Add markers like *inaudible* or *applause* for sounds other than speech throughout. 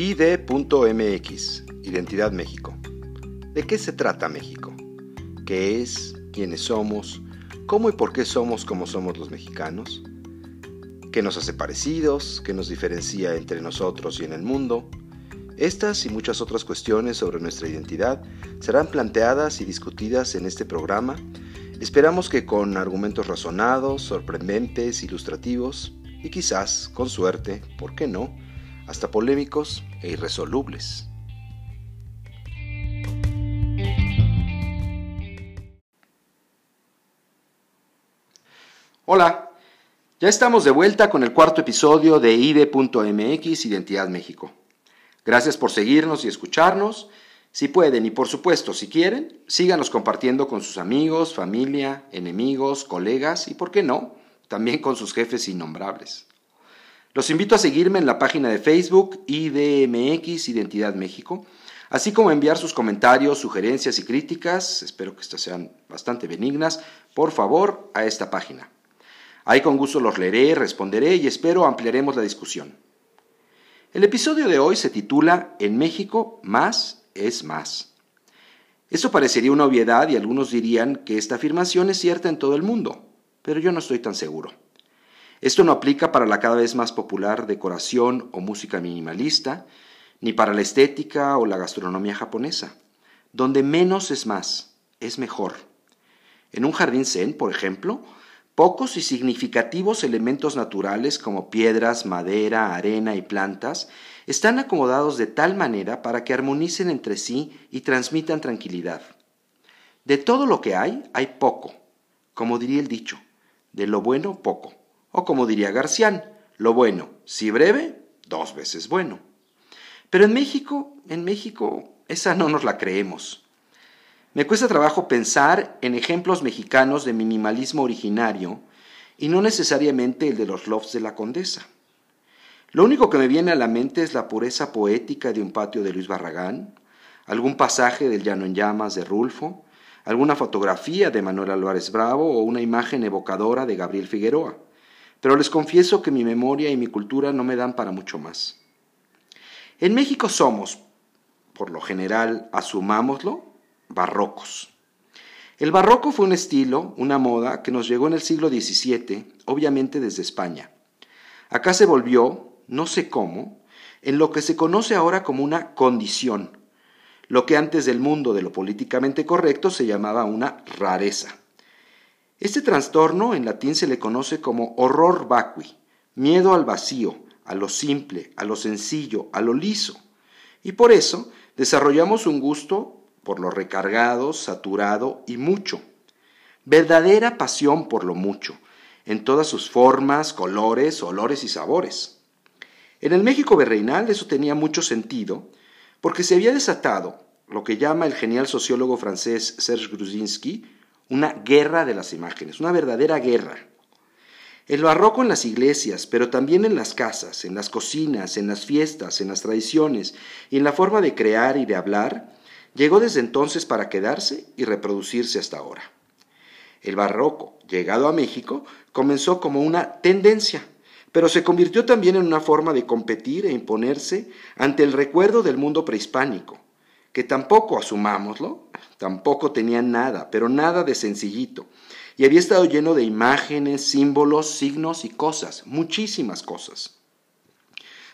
ID.mx, Identidad México. ¿De qué se trata México? ¿Qué es? ¿Quiénes somos? ¿Cómo y por qué somos como somos los mexicanos? ¿Qué nos hace parecidos? ¿Qué nos diferencia entre nosotros y en el mundo? Estas y muchas otras cuestiones sobre nuestra identidad serán planteadas y discutidas en este programa. Esperamos que con argumentos razonados, sorprendentes, ilustrativos y quizás, con suerte, ¿por qué no?, hasta polémicos e irresolubles. Hola, ya estamos de vuelta con el cuarto episodio de IDE.mx Identidad México. Gracias por seguirnos y escucharnos. Si pueden y por supuesto si quieren, síganos compartiendo con sus amigos, familia, enemigos, colegas y, por qué no, también con sus jefes innombrables. Los invito a seguirme en la página de Facebook IDMX Identidad México, así como a enviar sus comentarios, sugerencias y críticas, espero que estas sean bastante benignas, por favor, a esta página. Ahí con gusto los leeré, responderé y espero ampliaremos la discusión. El episodio de hoy se titula En México, más es más. Eso parecería una obviedad y algunos dirían que esta afirmación es cierta en todo el mundo, pero yo no estoy tan seguro. Esto no aplica para la cada vez más popular decoración o música minimalista, ni para la estética o la gastronomía japonesa, donde menos es más, es mejor. En un jardín zen, por ejemplo, pocos y significativos elementos naturales como piedras, madera, arena y plantas están acomodados de tal manera para que armonicen entre sí y transmitan tranquilidad. De todo lo que hay, hay poco, como diría el dicho, de lo bueno poco. O como diría Garcián, lo bueno, si breve, dos veces bueno. Pero en México, en México, esa no nos la creemos. Me cuesta trabajo pensar en ejemplos mexicanos de minimalismo originario y no necesariamente el de los lofts de la condesa. Lo único que me viene a la mente es la pureza poética de un patio de Luis Barragán, algún pasaje del Llano en Llamas de Rulfo, alguna fotografía de Manuel Álvarez Bravo o una imagen evocadora de Gabriel Figueroa pero les confieso que mi memoria y mi cultura no me dan para mucho más. En México somos, por lo general, asumámoslo, barrocos. El barroco fue un estilo, una moda, que nos llegó en el siglo XVII, obviamente desde España. Acá se volvió, no sé cómo, en lo que se conoce ahora como una condición, lo que antes del mundo de lo políticamente correcto se llamaba una rareza. Este trastorno en latín se le conoce como horror vacui, miedo al vacío, a lo simple, a lo sencillo, a lo liso. Y por eso desarrollamos un gusto por lo recargado, saturado y mucho. Verdadera pasión por lo mucho, en todas sus formas, colores, olores y sabores. En el México virreinal eso tenía mucho sentido, porque se había desatado lo que llama el genial sociólogo francés Serge Grusinski una guerra de las imágenes, una verdadera guerra. El barroco en las iglesias, pero también en las casas, en las cocinas, en las fiestas, en las tradiciones y en la forma de crear y de hablar, llegó desde entonces para quedarse y reproducirse hasta ahora. El barroco, llegado a México, comenzó como una tendencia, pero se convirtió también en una forma de competir e imponerse ante el recuerdo del mundo prehispánico, que tampoco, asumámoslo, tampoco tenía nada, pero nada de sencillito, y había estado lleno de imágenes, símbolos, signos y cosas, muchísimas cosas.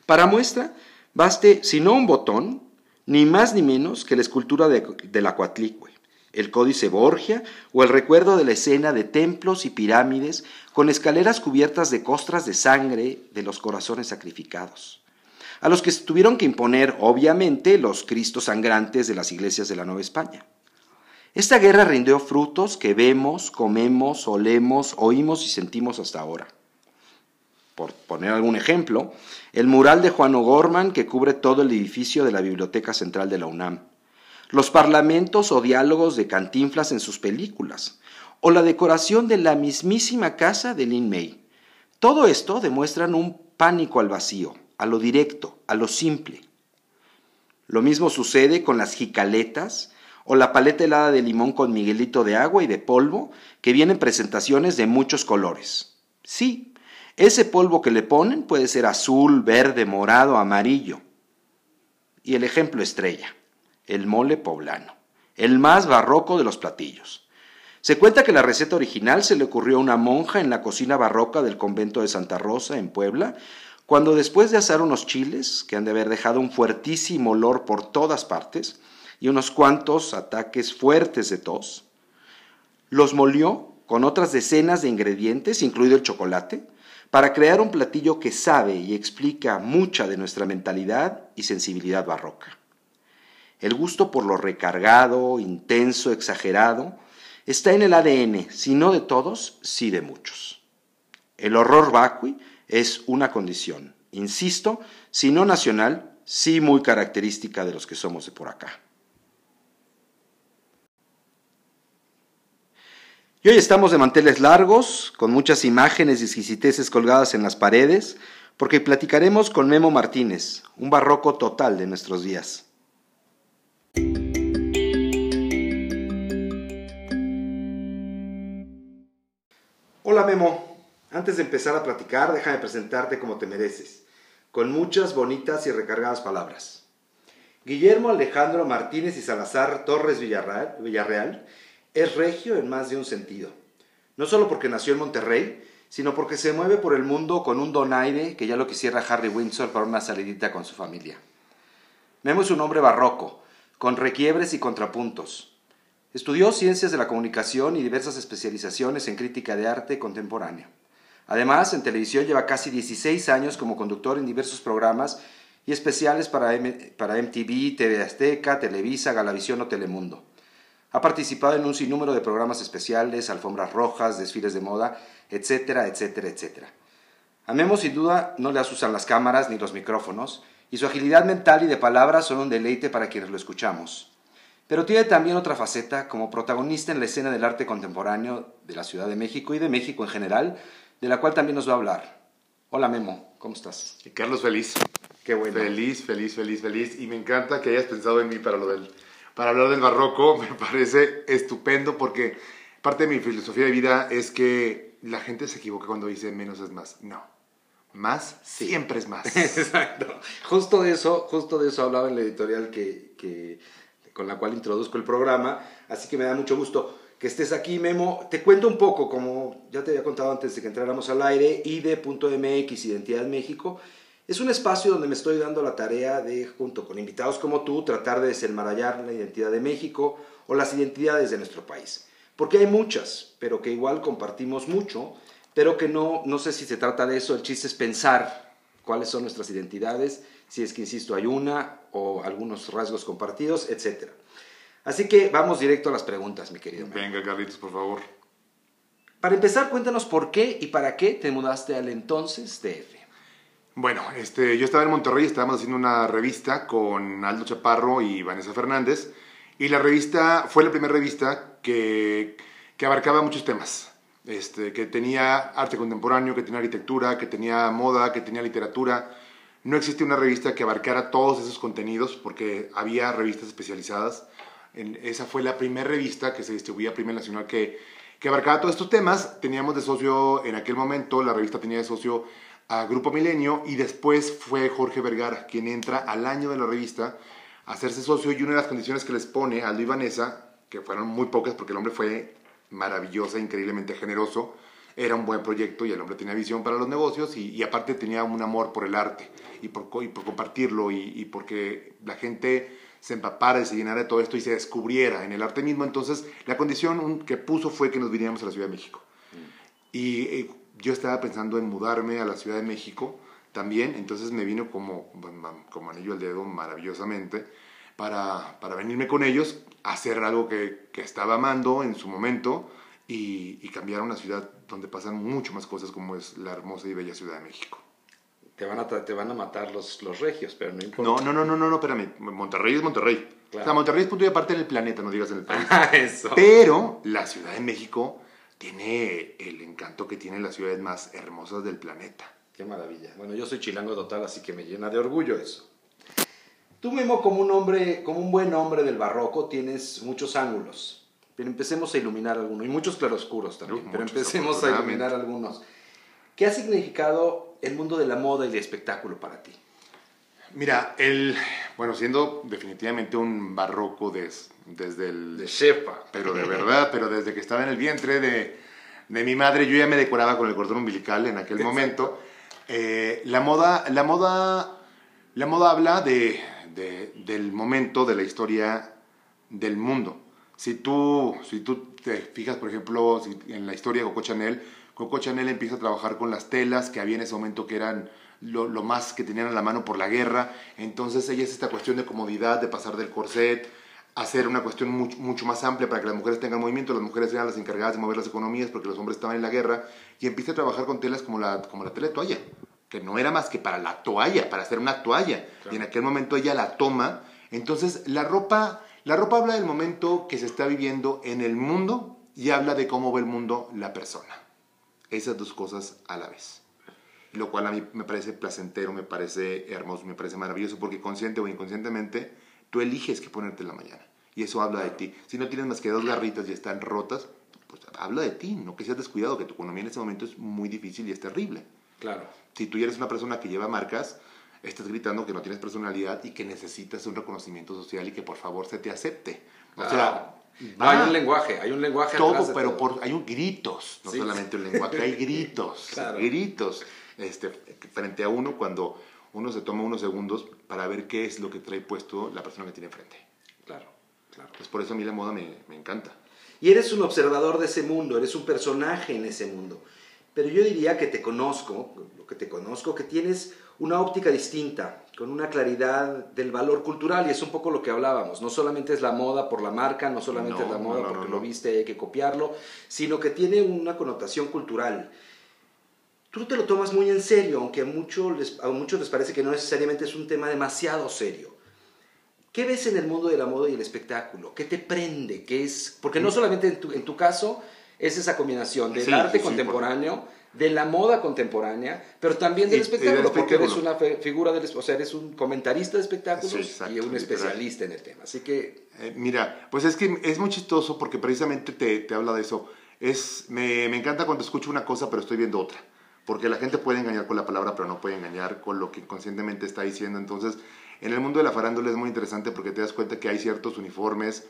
Para muestra, baste, si no un botón, ni más ni menos que la escultura de, la Coatlicue, el Códice Borgia o el recuerdo de la escena de templos y pirámides con escaleras cubiertas de costras de sangre de los corazones sacrificados a los que tuvieron que imponer, obviamente, los Cristos sangrantes de las iglesias de la Nueva España. Esta guerra rindió frutos que vemos, comemos, olemos, oímos y sentimos hasta ahora. Por poner algún ejemplo, el mural de Juan O'Gorman que cubre todo el edificio de la Biblioteca Central de la UNAM, los parlamentos o diálogos de Cantinflas en sus películas, o la decoración de la mismísima casa de Lin May. Todo esto demuestran un pánico al vacío, a lo directo, a lo simple. Lo mismo sucede con las jicaletas o la paleta helada de limón con miguelito de agua y de polvo que vienen presentaciones de muchos colores. Sí, ese polvo que le ponen puede ser azul, verde, morado, amarillo. y el ejemplo estrella, el mole poblano, el más barroco de los platillos. Se cuenta que la receta original se le ocurrió a una monja en la cocina barroca del convento de Santa Rosa, en Puebla, cuando después de asar unos chiles, que han de haber dejado un fuertísimo olor por todas partes, y unos cuantos ataques fuertes de tos, los molió con otras decenas de ingredientes, incluido el chocolate, para crear un platillo que sabe y explica mucha de nuestra mentalidad y sensibilidad barroca. El gusto por lo recargado, intenso, exagerado, está en el ADN, si no de todos, sí de muchos. El horror vacui es una condición, insisto, si no nacional, sí muy característica de los que somos de por acá. Y hoy estamos de manteles largos, con muchas imágenes y exquisiteces colgadas en las paredes, porque platicaremos con Memo Martínez, un barroco total de nuestros días. Hola Memo, antes de empezar a platicar, déjame presentarte como te mereces, con muchas bonitas y recargadas palabras. Guillermo Alejandro Martínez y Salazar Torres Villarreal, es regio en más de un sentido. No solo porque nació en Monterrey, sino porque se mueve por el mundo con un donaire que ya lo quisiera Harry Windsor para una salidita con su familia. Memo es un hombre barroco, con requiebres y contrapuntos. Estudió ciencias de la comunicación y diversas especializaciones en crítica de arte contemporáneo. Además, en televisión lleva casi 16 años como conductor en diversos programas y especiales para, para MTV, TV Azteca, Televisa, Galavisión o Telemundo. Ha participado en un sinnúmero de programas especiales, alfombras rojas, desfiles de moda, etcétera, etcétera, etcétera. A Memo sin duda no le asustan las cámaras ni los micrófonos, y su agilidad mental y de palabras son un deleite para quienes lo escuchamos. Pero tiene también otra faceta como protagonista en la escena del arte contemporáneo de la Ciudad de México y de México en general, de la cual también nos va a hablar. Hola Memo, ¿cómo estás? Carlos, feliz. Qué bueno. Feliz, feliz, feliz, feliz. Y me encanta que hayas pensado en mí para, lo del, para hablar del barroco. *laughs* Me parece estupendo porque parte de mi filosofía de vida es que la gente se equivoca cuando dice menos es más. No. Más siempre es más. *laughs* Exacto. Justo de eso, justo de eso hablaba en la editorial que, que con la cual introduzco el programa, así que me da mucho gusto que estés aquí, Memo. Te cuento un poco, como ya te había contado antes de que entráramos al aire, ID.mx, Identidad México, es un espacio donde me estoy dando la tarea de, junto con invitados como tú, tratar de desenmarallar la identidad de México o las identidades de nuestro país. Porque hay muchas, pero que igual compartimos mucho, pero que no, no sé si se trata de eso, el chiste es pensar cuáles son nuestras identidades si es que, insisto, hay una o algunos rasgos compartidos, etc. Así que vamos directo a las preguntas, mi querido. Venga, Carlitos, por favor. Para empezar, cuéntanos por qué y para qué te mudaste al entonces DF. Bueno, este, yo estaba en Monterrey, estábamos haciendo una revista con Aldo Chaparro y Vanessa Fernández, y la revista fue la primera revista que, que abarcaba muchos temas. Este, que tenía arte contemporáneo, que tenía arquitectura, que tenía moda, que tenía literatura, no existía una revista que abarcara todos esos contenidos porque había revistas especializadas. Esa fue la primera revista que se distribuía a primer nacional que, que abarcaba todos estos temas. Teníamos de socio en aquel momento, la revista tenía de socio a Grupo Milenio y después fue Jorge Vergara quien entra al año de la revista a hacerse socio y una de las condiciones que les pone a Aldo Vanessa, que fueron muy pocas porque el hombre fue maravilloso, increíblemente generoso, era un buen proyecto y el hombre tenía visión para los negocios y, aparte tenía un amor por el arte y por, compartirlo y, porque la gente se empapara y se llenara de todo esto y se descubriera en el arte mismo. Entonces, la condición que puso fue que nos viniéramos a la Ciudad de México. Mm. Y, yo estaba pensando en mudarme a la Ciudad de México también, entonces me vino como, como anillo al dedo maravillosamente para, para venirme con ellos, a hacer algo que, que estaba amando en su momento y, y cambiar una ciudad donde pasan mucho más cosas como es la hermosa y bella Ciudad de México. Te van a, te van a matar los, los regios, pero no importa. No, no, no, no, no, no espérame. Monterrey es Monterrey. O sea, Monterrey es punto y aparte del planeta, no digas en el país. *laughs* Eso. Pero la Ciudad de México tiene el encanto que tiene las ciudades más hermosas del planeta. Qué maravilla. Bueno, yo soy chilango total, así que me llena de orgullo eso. Tú mismo como un hombre, como un buen hombre del barroco, tienes muchos ángulos. Pero empecemos a iluminar algunos, y muchos claroscuros también, pero empecemos a iluminar algunos. ¿Qué ha significado el mundo de la moda y el espectáculo para ti? Mira, el, bueno, siendo definitivamente un barroco desde el... De Shepa. Pero de *laughs* verdad, pero desde que estaba en el vientre de, de mi madre, yo ya me decoraba con el cordón umbilical en aquel momento. Eh, la moda, la moda, la moda habla de, de, del momento de la historia del mundo. Si tú, si tú te fijas, por ejemplo, en la historia de Coco Chanel, Coco Chanel empieza a trabajar con las telas que había en ese momento que eran lo, lo, más que tenían a la mano por la guerra. Entonces ella es esta cuestión de comodidad, de pasar del corset, hacer una cuestión mucho, mucho, más amplia para que las mujeres tengan movimiento, las mujeres sean las encargadas de mover las economías porque los hombres estaban en la guerra, y empieza a trabajar con telas como la, como la tela de toalla, que no era más que para la toalla, para hacer una toalla. Y en aquel momento ella la toma. Entonces la ropa, la ropa habla del momento que se está viviendo en el mundo y habla de cómo ve el mundo la persona. Esas dos cosas a la vez lo cual a mí me parece placentero, me parece hermoso, me parece maravilloso, porque consciente o inconscientemente tú eliges qué ponerte en la mañana. Y eso habla de ti. Si no tienes más que dos garritas y están rotas, pues habla de ti, no que seas descuidado, que tu economía en ese momento es muy difícil y es terrible. Claro. Si tú eres una persona que lleva marcas, estás gritando que no tienes personalidad y que necesitas un reconocimiento social y que por favor se te acepte. O sea, no, hay un lenguaje, hay un lenguaje todo, atrás pero Por, hay un gritos, no solamente un lenguaje, hay gritos, *laughs* claro. gritos este, frente a uno cuando uno se toma unos segundos para ver qué es lo que trae puesto la persona que tiene enfrente. Claro, claro. Pues por eso a mí la moda me, me encanta. Y eres un observador de ese mundo, eres un personaje en ese mundo. Pero yo diría que te conozco, lo que te conozco, que tienes una óptica distinta, con una claridad del valor cultural, y es un poco lo que hablábamos. No solamente es la moda por la marca, no solamente No, es la moda no, no, porque lo viste y hay que copiarlo, sino que tiene una connotación cultural. Tú te lo tomas muy en serio, aunque a, mucho les- a muchos les parece que no necesariamente es un tema demasiado serio. ¿Qué ves en el mundo de la moda y el espectáculo? ¿Qué te prende? ¿Qué es? Porque no solamente en tu, en tu caso es esa combinación del Sí, arte sí, contemporáneo, de la moda contemporánea, pero también del Y- y espectáculo, del porque eres una figura del, o sea, eres un comentarista de espectáculos exacto, y un especialista en el tema. Así que Eh, mira, pues es que es muy chistoso porque precisamente te, te habla de eso. Es, me, me encanta cuando escucho una cosa pero estoy viendo otra. Porque la gente puede engañar con la palabra pero no puede engañar con lo que conscientemente está diciendo. Entonces, en el mundo de la farándula es muy interesante porque te das cuenta que hay ciertos uniformes,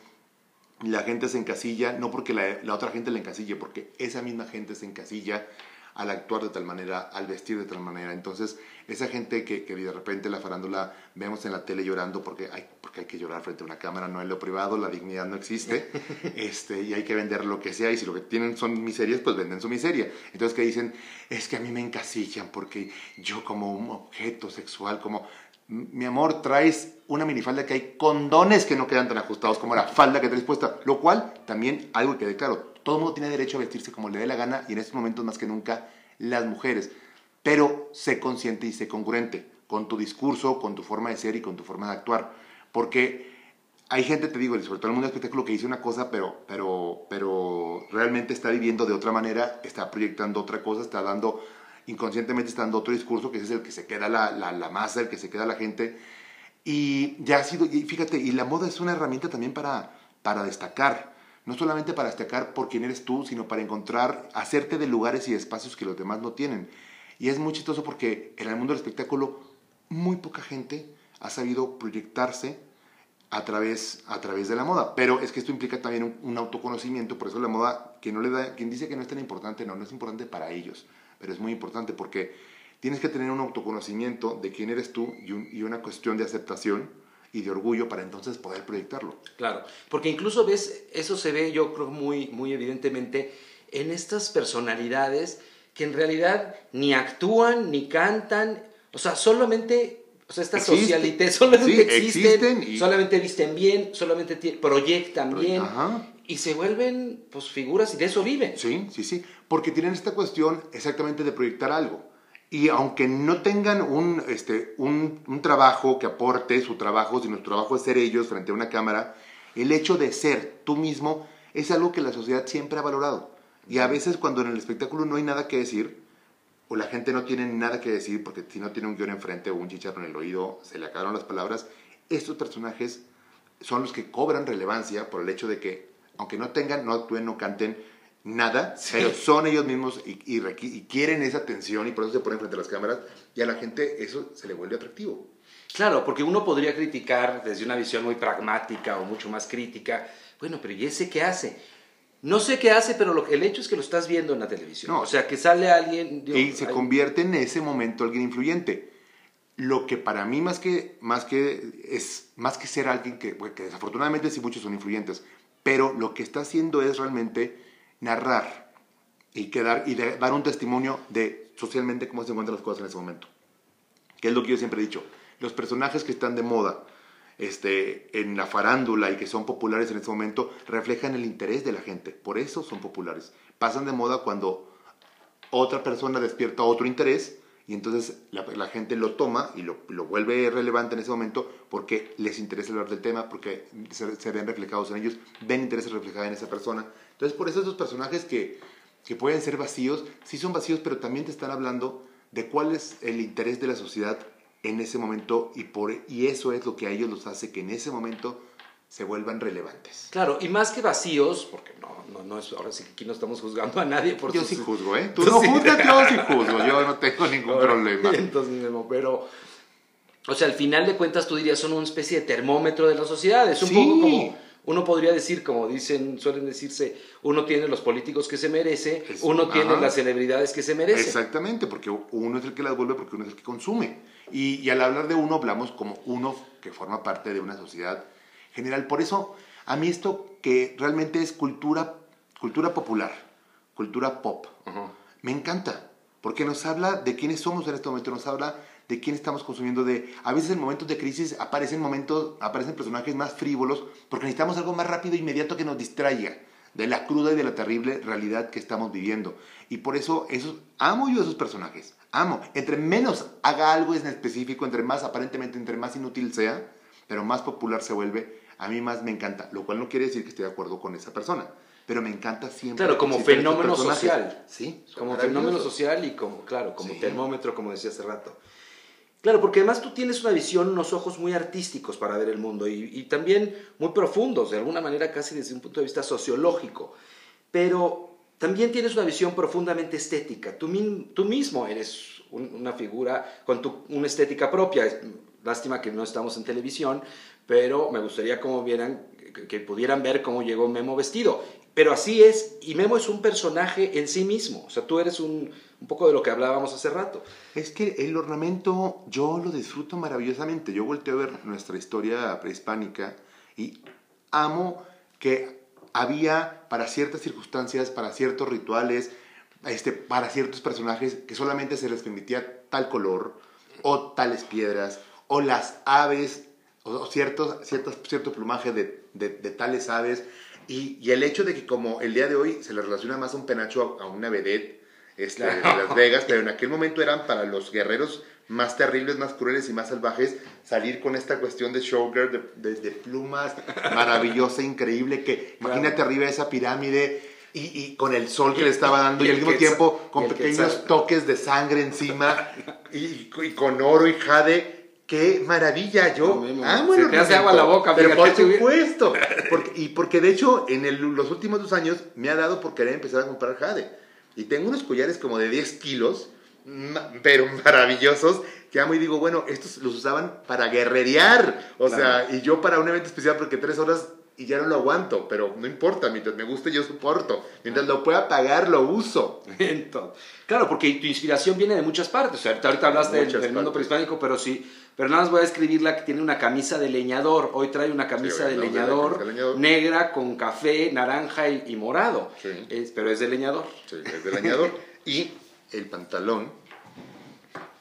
y la gente se encasilla, no porque la, la otra gente la encasille, porque esa misma gente se encasilla al actuar de tal manera, al vestir de tal manera. Entonces, esa gente que, que de repente la farándula vemos en la tele llorando porque hay, porque hay que llorar frente a una cámara, no en lo privado, la dignidad no existe, *laughs* este, y hay que vender lo que sea, y si lo que tienen son miserias, pues venden su miseria. Entonces, que dicen, es que a mí me encasillan porque yo como un objeto sexual, como mi amor, traes una minifalda que hay condones que no quedan tan ajustados como la falda que traes puesta. Lo cual, también, algo que quede claro, todo el mundo tiene derecho a vestirse como le dé la gana y en estos momentos más que nunca las mujeres. Pero sé consciente y sé congruente con tu discurso, con tu forma de ser y con tu forma de actuar. Porque hay gente, te digo, sobre todo el mundo del espectáculo, que dice una cosa, pero, pero, pero realmente está viviendo de otra manera, está proyectando otra cosa, está dando, inconscientemente está dando otro discurso, que ese es el que se queda la, la, la masa, el que se queda la gente. Y ya ha sido, y fíjate, y la moda es una herramienta también para, para destacar. No solamente para destacar por quién eres tú, sino para encontrar, hacerte de lugares y espacios que los demás no tienen. Y es muy chistoso porque en el mundo del espectáculo muy poca gente ha sabido proyectarse a través, a través de la moda. Pero es que esto implica también un, autoconocimiento, por eso la moda, que no le da, quien dice que no es tan importante, no, no es importante para ellos, pero es muy importante porque tienes que tener un autoconocimiento de quién eres tú y una cuestión de aceptación y de orgullo para entonces poder proyectarlo. Claro, porque incluso ves, eso se ve yo creo muy, muy evidentemente en estas personalidades que en realidad ni actúan, ni cantan, o sea, solamente, o sea, estas Existe. socialites *laughs* solamente Sí, existen, existen y- solamente visten bien, solamente proyectan bien Ajá. y se vuelven pues figuras y de eso viven. Sí, sí, sí, porque tienen esta cuestión exactamente de proyectar algo. Y aunque no tengan un, este, un, un trabajo que aporte su trabajo, sino su trabajo es ser ellos frente a una cámara, el hecho de ser tú mismo es algo que la sociedad siempre ha valorado. Y a veces cuando en el espectáculo no hay nada que decir, o la gente no tiene nada que decir, porque si no tiene un guion enfrente o un chicharro en el oído, se le acabaron las palabras, estos personajes son los que cobran relevancia por el hecho de que, aunque no tengan, no actúen, no canten nada, pero son ellos mismos y, y requi- y quieren esa atención y por eso se ponen frente a las cámaras y a la gente eso se le vuelve atractivo. Claro, porque uno podría criticar desde una visión muy pragmática o mucho más crítica, bueno, pero ¿y ese qué hace? No sé qué hace, pero lo, el hecho es que lo estás viendo en la televisión. No. o sea, que sale alguien... digo, y se hay- convierte en ese momento alguien influyente. Lo que para mí más que, más que, es, más que ser alguien que, que desafortunadamente sí muchos son influyentes, pero lo que está haciendo es realmente narrar y, quedar, y dar un testimonio de socialmente cómo se encuentran las cosas en ese momento. Que es lo que yo siempre he dicho. Los personajes que están de moda este, en la farándula y que son populares en este momento reflejan el interés de la gente. Por eso son populares. Pasan de moda cuando otra persona despierta otro interés y entonces la, gente lo toma y lo, lo vuelve relevante en ese momento porque les interesa hablar del tema, porque se, ven reflejados en ellos, ven intereses reflejados en esa persona. Entonces por eso esos personajes que, que pueden ser vacíos, sí son vacíos, pero también te están hablando de cuál es el interés de la sociedad en ese momento y, por, y eso es lo que a ellos los hace que en ese momento se vuelvan relevantes. Claro, y más que vacíos, porque no, no, no es, ahora sí que aquí no estamos juzgando a nadie por Yo sus- sí juzgo, ¿eh? Tú Tú *laughs* no sí. juzgas, yo sí juzgo, yo no *laughs* tengo ningún Ahora, problema. *laughs* Entonces, pero, o sea, al final de cuentas tú dirías son una especie de termómetro de la sociedad. Es un Sí. poco como, uno podría decir, como dicen, suelen decirse, uno tiene los políticos que se merece, Es- uno tiene ajá. las celebridades que se merece. Exactamente, porque uno es el que las vuelve, porque uno es el que consume. Y, y al hablar de uno, hablamos como uno que forma parte de una sociedad general. Por eso, a mí esto que realmente es cultura, cultura popular, cultura pop, me encanta, porque nos habla de quiénes somos en este momento, nos habla de quién estamos consumiendo, de a veces en momentos de crisis aparecen momentos, aparecen personajes más frívolos, porque necesitamos algo más rápido e inmediato que nos distraiga de la cruda y de la terrible realidad que estamos viviendo. Y por eso esos, amo yo a esos personajes, amo. Entre menos haga algo en específico, entre más aparentemente, entre más inútil sea, pero más popular se vuelve, a mí más me encanta, lo cual no quiere decir que esté de acuerdo con esa persona. Pero me encanta siempre. Claro, como fenómeno social. Sí, Como fenómeno social y como, claro, como Sí. termómetro, como decía hace rato. Claro, porque además tú tienes una visión, unos ojos muy artísticos para ver el mundo y, y también muy profundos, de alguna manera casi desde un punto de vista sociológico. Pero también tienes una visión profundamente estética. Tú, mismo eres un- una figura con tu, una estética propia. Lástima que no estamos en televisión, pero me gustaría como vieran, que, pudieran ver cómo llegó Memo vestido. Pero así es, y Memo es un personaje en sí mismo. O sea, tú eres un, un poco de lo que hablábamos hace rato. Es que el ornamento yo lo disfruto maravillosamente. Yo volteo a ver nuestra historia prehispánica y amo que había para ciertas circunstancias, para ciertos rituales, este, para ciertos personajes que solamente se les permitía tal color o tales piedras o las aves o, ciertos, ciertos, cierto plumaje de, de- de tales aves. Y, y el hecho de que como el día de hoy se le relaciona más a un penacho a, a una vedette este, de Las *laughs* Vegas, pero en aquel momento eran para los guerreros más terribles, más crueles y más salvajes, salir con esta cuestión de showgirl, de, de- de plumas, maravillosa, *laughs* increíble, que imagínate arriba de esa pirámide y, y con el sol que le estaba dando y, Y al mismo tiempo con pequeños toques de sangre encima y, y con oro y jade. ¡Qué maravilla! Yo Memo, amo se el te hace agua la boca, Pero por supuesto. *laughs* Porque- y porque de hecho en el- los últimos dos años me ha dado por querer empezar a comprar jade. Y tengo unos collares como de 10 kilos, pero *laughs* maravillosos, que amo y digo, bueno, estos los usaban para guerrerear. O Claro. sea, y yo para un evento especial porque tres horas y ya no lo aguanto, pero no importa, mientras me guste yo soporto. Mientras lo pueda pagar, lo uso. *laughs* Entonces, claro, porque tu inspiración viene de muchas partes. O sea, ahorita- hablaste del, Muchas del mundo prehispánico, pero sí. Pero nada más voy a escribirla que tiene una camisa de leñador. Hoy trae una camisa Sí, de, de leñador de leñador. negra con café, naranja y, y morado. Sí. Es- pero es de leñador. Sí, es del añador. *laughs* y el pantalón.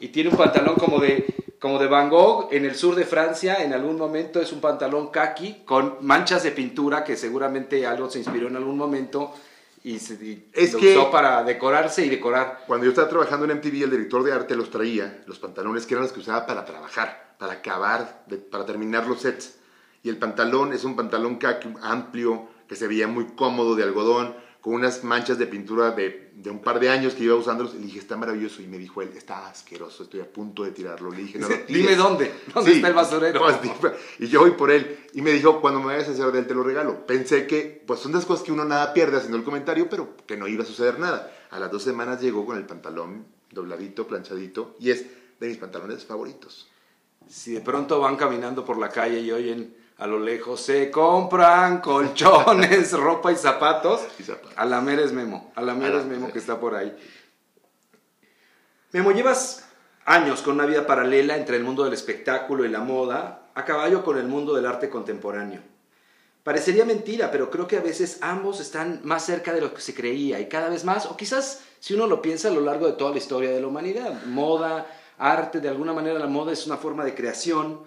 Y tiene un pantalón como de, como de Van Gogh en el sur de Francia. En algún momento es un pantalón kaki con manchas de pintura que seguramente algo se inspiró en algún momento y, se, y Es lo que- usó para decorarse y decorar. Cuando yo estaba trabajando en MTV, el director de arte los traía, los pantalones que eran los que usaba para trabajar, para acabar, de- para terminar los sets. Y el pantalón es un pantalón khaki amplio, que se veía muy cómodo de algodón, con unas manchas de pintura de, de un par de años que iba usándolos. Y le dije, está maravilloso. Y me dijo él, está asqueroso, estoy a punto de tirarlo. Le dije, no *laughs* Dime tires". dónde, dónde Sí. está el basurero. Y yo voy por él. Y me dijo, cuando me vayas a hacer de él, te lo regalo. Pensé que, pues son las cosas que uno nada pierde haciendo el comentario, pero que no iba a suceder nada. A las dos semanas llegó con el pantalón dobladito, planchadito, y es de mis pantalones favoritos. Si de pronto van caminando por la calle y oyen a lo lejos, se compran colchones, *laughs* ropa y zapatos, Y zapatos. a la mera es Memo, a la mera A la es Memo que está por ahí. Memo, llevas años con una vida paralela entre el mundo del espectáculo y la moda, a caballo con el mundo del arte contemporáneo. Parecería mentira, pero creo que a veces ambos están más cerca de lo que se creía y cada vez más, o quizás si uno lo piensa a lo largo de toda la historia de la humanidad, moda, arte, de alguna manera la moda es una forma de creación.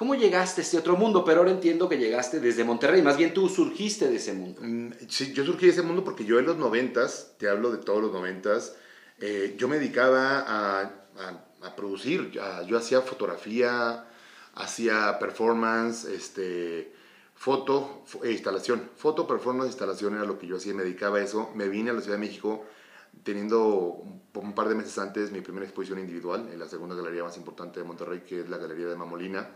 ¿Cómo llegaste a este otro mundo? Pero ahora entiendo que llegaste desde Monterrey, más bien tú surgiste de ese mundo. Mm, Sí, yo surgí de ese mundo porque yo en los noventas, te hablo de todos los noventas, eh, yo me dedicaba a, a- a producir, a- yo hacía fotografía, hacía performance, este, foto fo- e instalación. Foto, performance, instalación era lo que yo hacía, me dedicaba a eso. Me vine a la Ciudad de México teniendo un par de meses antes mi primera exposición individual en la segunda galería más importante de Monterrey, que es la Galería de Mamolina.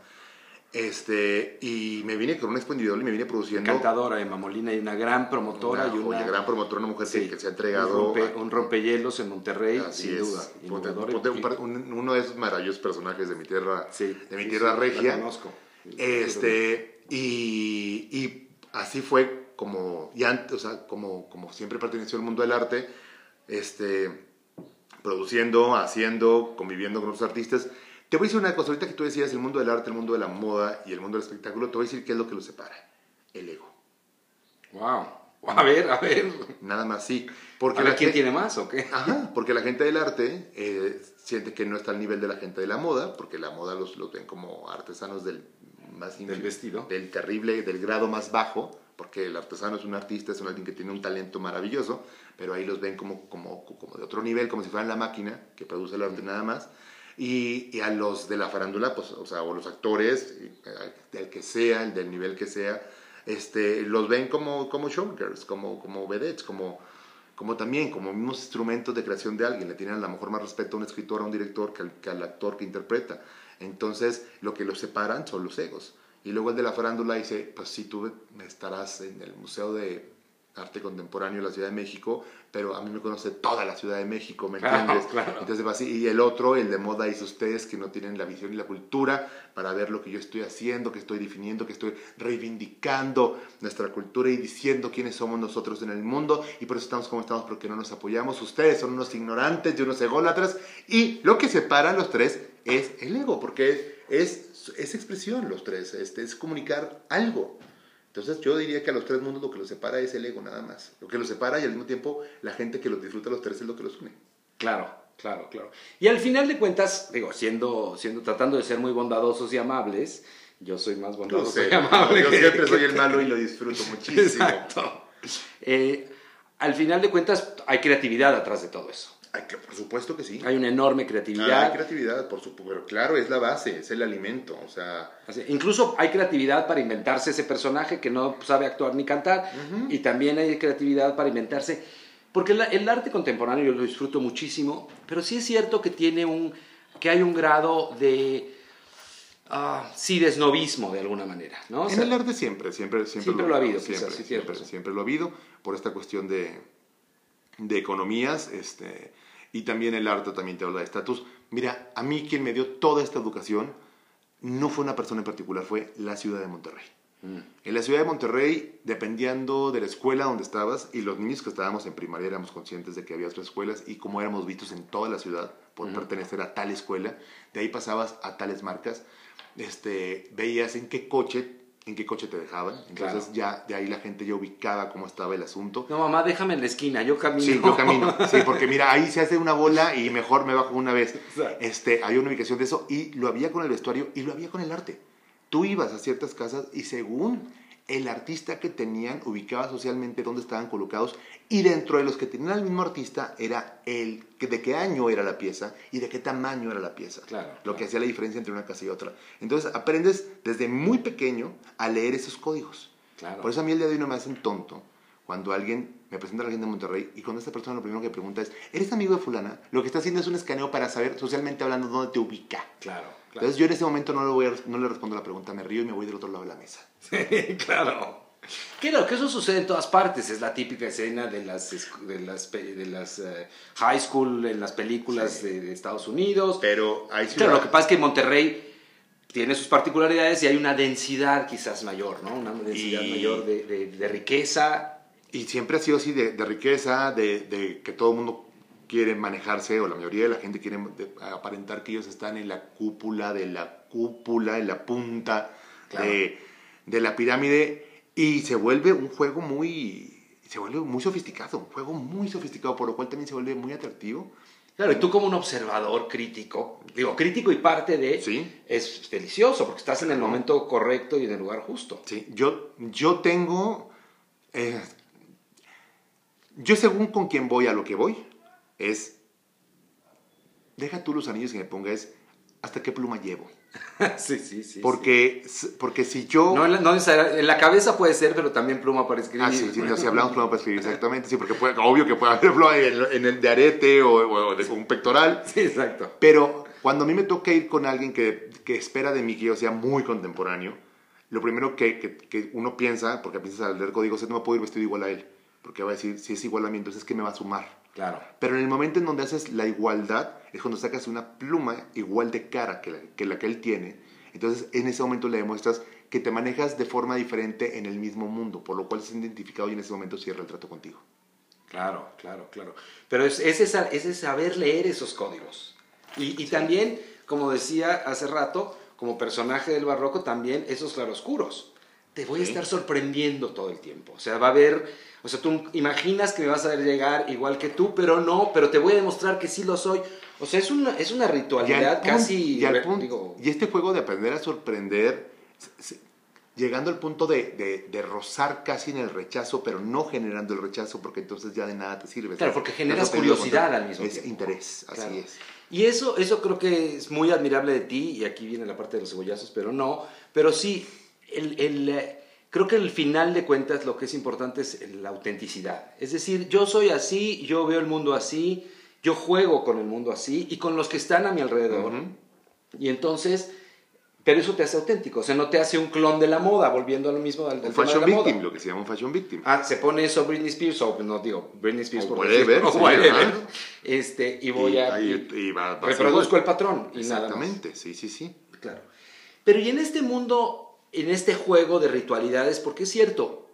Este, y me vine con una expo individual y me vine produciendo. Encantadora Emma Molina y una gran promotora Una y una joya, gran promotora, una mujer que- Sí, que, se ha entregado. un, rompe- un rompehielos en Monterrey, Así sin es. duda. Ponte- ponte un un- uno de esos maravillosos personajes de mi tierra, Sí, de mi sí, tierra regia. conozco. Este, y, y así fue como, y antes, o sea, como, como siempre perteneció al mundo del arte, este, produciendo, haciendo, conviviendo con otros artistas. Te voy a decir una cosa, ahorita que tú decías el mundo del arte, el mundo de la moda y el mundo del espectáculo, te voy a decir qué es lo que los separa. El ego. Wow. A ver, a ver. Nada más sí. Porque A ver la quién gente- tiene más o qué. Ajá, porque la gente del arte eh, siente que no está al nivel de la gente de la moda, porque la moda los, los ven como artesanos del más Del vestido. del terrible, del grado más bajo, porque el artesano es un artista, es un alguien que tiene un talento maravilloso, pero ahí los ven como, como, como de otro nivel, como si fueran la máquina que produce el arte nada más. Y, y a los de la farándula, pues, o sea, o los actores, eh, el que sea, el del nivel que sea, este, los ven como, como showgirls, como, como vedettes, como, como también, como mismos instrumentos de creación de alguien. Le tienen a lo mejor más respeto a un escritor, a un director, que al, que al actor que interpreta. Entonces, lo que los separan son los egos. Y luego el de la farándula dice, pues sí, tú estarás en el Museo de Arte Contemporáneo de la Ciudad de México, pero a mí me conoce toda la Ciudad de México, ¿me Claro, *laughs* entiendes? claro. Entonces va así. Y el otro, el de moda, dice ustedes que no tienen la visión y la cultura para ver lo que yo estoy haciendo, que estoy definiendo, que estoy reivindicando nuestra cultura y diciendo quiénes somos nosotros en el mundo y por eso estamos como estamos porque no nos apoyamos. Ustedes son unos ignorantes y unos ególatras y lo que separa a los tres es el ego, porque es, es expresión los tres, este, es comunicar algo. Entonces yo diría que a los tres mundos lo que los separa es el ego nada más. Lo que los separa y al mismo tiempo la gente que los disfruta los tres es lo que los une. Claro, claro, claro. Y al final de cuentas, digo, siendo, siendo, tratando de ser muy bondadosos y amables, yo soy más bondadoso sé, y amable. yo que- siempre soy que- el malo y lo disfruto muchísimo. Exacto. Eh, al final de cuentas, hay creatividad atrás de todo eso. Que por supuesto que sí. Hay una enorme Ah, creatividad. hay creatividad, por supuesto. Pero claro, es la base, es el alimento. O sea, Así, incluso hay creatividad para inventarse ese personaje que no sabe actuar ni cantar. Y también hay creatividad para inventarse. Porque el, el arte contemporáneo yo lo disfruto muchísimo, pero sí es cierto que tiene un. que hay un grado de. ah, sí, de de alguna manera, ¿no? O en sea, el arte siempre, siempre, siempre, Siempre lo ha habido, siempre, quizás, sí, siempre, razón. siempre lo ha habido por esta cuestión de, de economías, este, y también el arte también te habla de estatus. Mira, a mí quien me dio toda esta educación no fue una persona en particular, fue la ciudad de Monterrey. mm, En la ciudad de Monterrey, dependiendo de la escuela donde estabas, y los niños que estábamos en primaria éramos conscientes de que había otras escuelas y como éramos vistos en toda la ciudad por pertenecer a tal escuela, de ahí pasabas a tales marcas, este, veías en qué coche, en qué coche te dejaban, entonces ya de ahí la gente ya ubicaba cómo estaba el asunto. No, mamá, déjame en la esquina, yo camino. Sí, yo camino. *laughs* Sí, porque mira, ahí se hace una bola y mejor me bajo una vez. Este, había una ubicación de eso y lo había con el vestuario y lo había con el arte. Tú ibas a ciertas casas y según el artista que tenían, ubicaba socialmente dónde estaban colocados y dentro de los que tenían al mismo artista era el de qué año era la pieza y de qué tamaño era la pieza. Claro, Lo claro. que hacía la diferencia entre una casa y otra. Entonces aprendes desde muy pequeño a leer esos códigos. Claro. Por eso a mí el día de hoy no me hacen tonto cuando alguien me presenta a la gente de Monterrey y cuando esta persona lo primero que pregunta es, ¿eres amigo de fulana? Lo que está haciendo es un escaneo para saber socialmente hablando dónde te ubica. Claro, claro. Entonces yo en ese momento no, lo voy a- no le respondo la pregunta, me río y me voy del otro lado de la mesa. Sí, *laughs* claro. Claro, que eso sucede en todas partes. Es la típica escena de las, de las, pe- de las eh, high school en las películas de, de Estados Unidos. Pero hay Claro, ciudades... lo que pasa es que en Monterrey tiene sus particularidades y hay una densidad quizás mayor, ¿no? Una densidad Y- mayor de, de- de riqueza. Y siempre ha sido así de, de riqueza, de, de que todo el mundo quiere manejarse, o la mayoría de la gente quiere aparentar que ellos están en la cúpula de la cúpula, en la punta Claro. de, de la pirámide, y se vuelve un juego muy, se vuelve muy sofisticado, un juego muy sofisticado, por lo cual también se vuelve muy atractivo. Claro, y tú como un observador crítico, digo, crítico y parte de, Sí. es delicioso, porque estás en el momento correcto y en el lugar justo. Sí, yo, yo tengo, eh, yo según con quién voy a lo que voy, es, deja tú los anillos que me ponga, es, ¿hasta qué pluma llevo? *laughs* sí, sí, sí. Porque, s- porque si yo... No, en la, no en la cabeza puede ser, pero también pluma para escribir. Ah, sí, sí, no, si hablamos pluma para escribir, exactamente, sí, porque puede- obvio que puede haber *laughs* pluma en, el de arete o, o de un pectoral, *laughs* Sí, exacto. pero cuando a mí me toca ir con alguien que, que espera de mí que yo sea muy contemporáneo, lo primero que, que- que uno piensa, porque piensas al leer códigos, es no me puedo ir vestido igual a él, porque va a decir, si es igual a mí, entonces es que me va a sumar. Claro. Pero en el momento en donde haces la igualdad, es cuando sacas una pluma igual de cara que la que, la que él tiene. Entonces, en ese momento le demuestras que te manejas de forma diferente en el mismo mundo, por lo cual es identificado y en ese momento cierra el trato contigo. Claro, claro, claro. Pero es, es, esa- es saber leer esos códigos. Y, y también, como decía hace rato, como personaje del barroco, también esos claroscuros. Te voy a estar sorprendiendo todo el tiempo. O sea, va a haber, o sea, tú imaginas que me vas a ver llegar igual que tú, pero no, pero te voy a demostrar que sí lo soy. O sea, es una, es una Y al ritualidad punto- casi... y, punto- digo, y este juego de aprender a sorprender, llegando al punto de, de- de rozar casi en el rechazo, pero no generando el rechazo, porque entonces ya de nada te sirve. Claro, porque generas curiosidad al mismo es tiempo. interés, así Claro. es. Y eso, eso creo que es muy admirable de ti, y aquí viene la parte de los cebollazos, pero no. Pero sí, el, el, eh, creo que al final de cuentas lo que es importante es la autenticidad. Es decir, yo soy así, yo veo el mundo así, yo juego con el mundo así y con los que están a mi alrededor. Y entonces, pero eso te hace auténtico, o sea, no te hace un clon de la moda, volviendo a lo mismo al, al Un tema de fashion la victim, moda. lo que se llama un fashion victim. Ah, se pone eso Britney Spears, o no digo Britney Spears O decir, *laughs* o sí. Este, y voy Y a... ahí- y- y va- va a ser reproduzco el patrón y nada más. Exactamente, sí, sí, sí. Claro. Pero y en este mundo, en este juego de ritualidades, porque es cierto,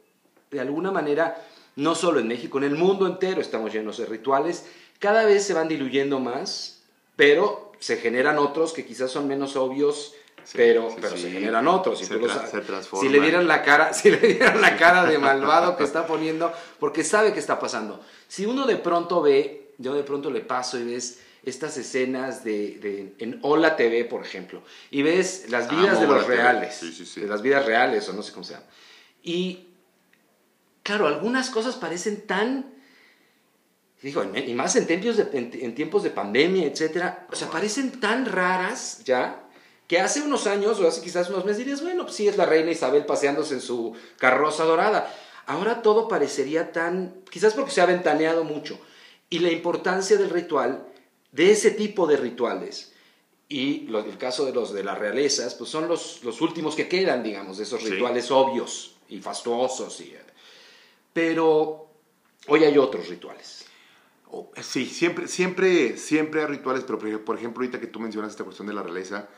de alguna manera, no solo en México, en el mundo entero estamos llenos de rituales, cada vez se van diluyendo más, pero se generan otros que quizás son menos obvios, Sí, pero, sí, pero sí. se generan otros. y Se tú tra- se transforman. Si le dieran la cara, *laughs* si le dieran la cara de malvado que está poniendo, porque sabe que está pasando. Si uno de pronto ve, yo de pronto le paso y ves estas escenas de, de- en Hola TV, por ejemplo, y ves las vidas Amo de los reales, Sí, sí, sí. de las vidas reales, o no sé cómo se llama. Y, claro, algunas cosas parecen tan, digo, y más en tiempos de, en, en tiempos de pandemia, etcétera, o sea, parecen tan raras ya, que hace unos años, o hace quizás unos meses, dirías, bueno, pues sí, es la reina Isabel paseándose en su carroza dorada. Ahora todo parecería tan, quizás porque se ha ventaneado mucho, y la importancia del ritual, de ese tipo de rituales, y lo- el caso de los de las realezas, pues son los, los últimos que quedan, digamos, de esos Sí. rituales obvios y fastuosos. Y, pero hoy hay otros rituales. Oh, Sí, siempre, siempre, siempre hay rituales, pero por por ejemplo, ahorita que tú mencionas esta cuestión de la realeza,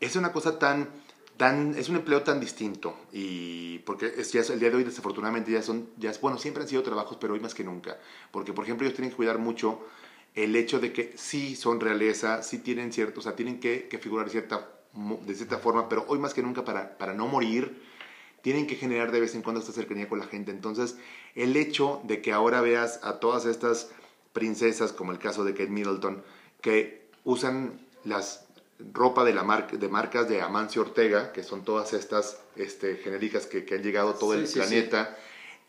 es una cosa tan, tan, es un empleo tan distinto y porque es, ya es- el día de hoy desafortunadamente ya son, ya es, bueno, siempre han sido trabajos, pero hoy más que nunca, porque por ejemplo ellos tienen que cuidar mucho el hecho de que sí son realeza, sí tienen cierto, o sea, tienen que, que figurar cierta, de cierta forma, pero hoy más que nunca para, para no morir, tienen que generar de vez en cuando esta cercanía con la gente. Entonces, el hecho de que ahora veas a todas estas princesas, como el caso de Kate Middleton, que usan las ropa de, la marca, de marcas de Amancio Ortega, que son todas estas este, genéricas que, que han llegado a todo Sí, el sí, planeta,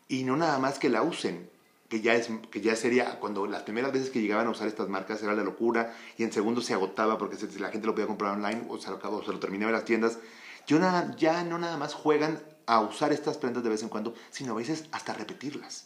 y no nada más que la usen, que ya, es, que ya sería, cuando las primeras veces que llegaban a usar estas marcas era la locura, y en segundos se agotaba porque se- la gente lo podía comprar online o se lo, o se terminaba en las tiendas. Yo nada, ya no nada más juegan a usar estas prendas de vez en cuando, sino a veces hasta repetirlas.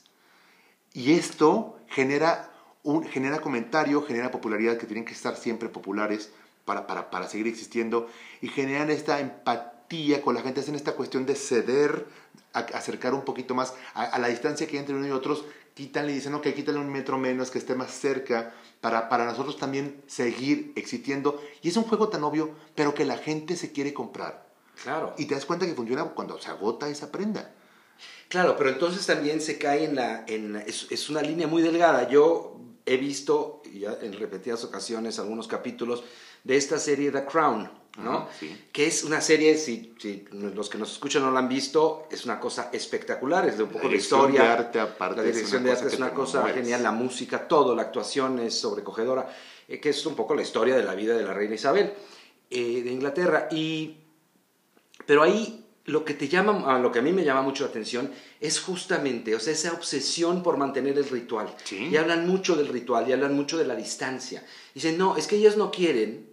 Y esto genera, un, genera comentario, genera popularidad, que tienen que estar siempre populares para, para, para seguir existiendo, y generan esta empatía con la gente, hacen esta cuestión de ceder, acercar un poquito más a, a la distancia que hay entre uno y otros, quitan y dicen, ok, quítale un metro menos, que esté más cerca, para, para nosotros también seguir existiendo. Y es un juego tan obvio, pero que la gente se quiere comprar. Claro. Y te das cuenta que funciona cuando se agota esa prenda. Claro, pero entonces también se cae en la... En, es, es una línea muy delgada. Yo he visto ya en repetidas ocasiones algunos capítulos de esta serie The Crown, ¿no? Que es una serie, si, si, los que nos escuchan no la han visto, es una cosa espectacular, es de un poco de historia. De arte, aparte, la dirección de arte es una cosa genial, la música, todo, la actuación es sobrecogedora, eh, que es un poco la historia de la vida de la reina Isabel eh, de Inglaterra. Y, pero ahí lo que te llama, lo que a mí me llama mucho la atención es justamente, o sea, esa obsesión por mantener el ritual. Y hablan mucho del ritual, y hablan mucho de la distancia. Dicen, no, es que ellos no quieren,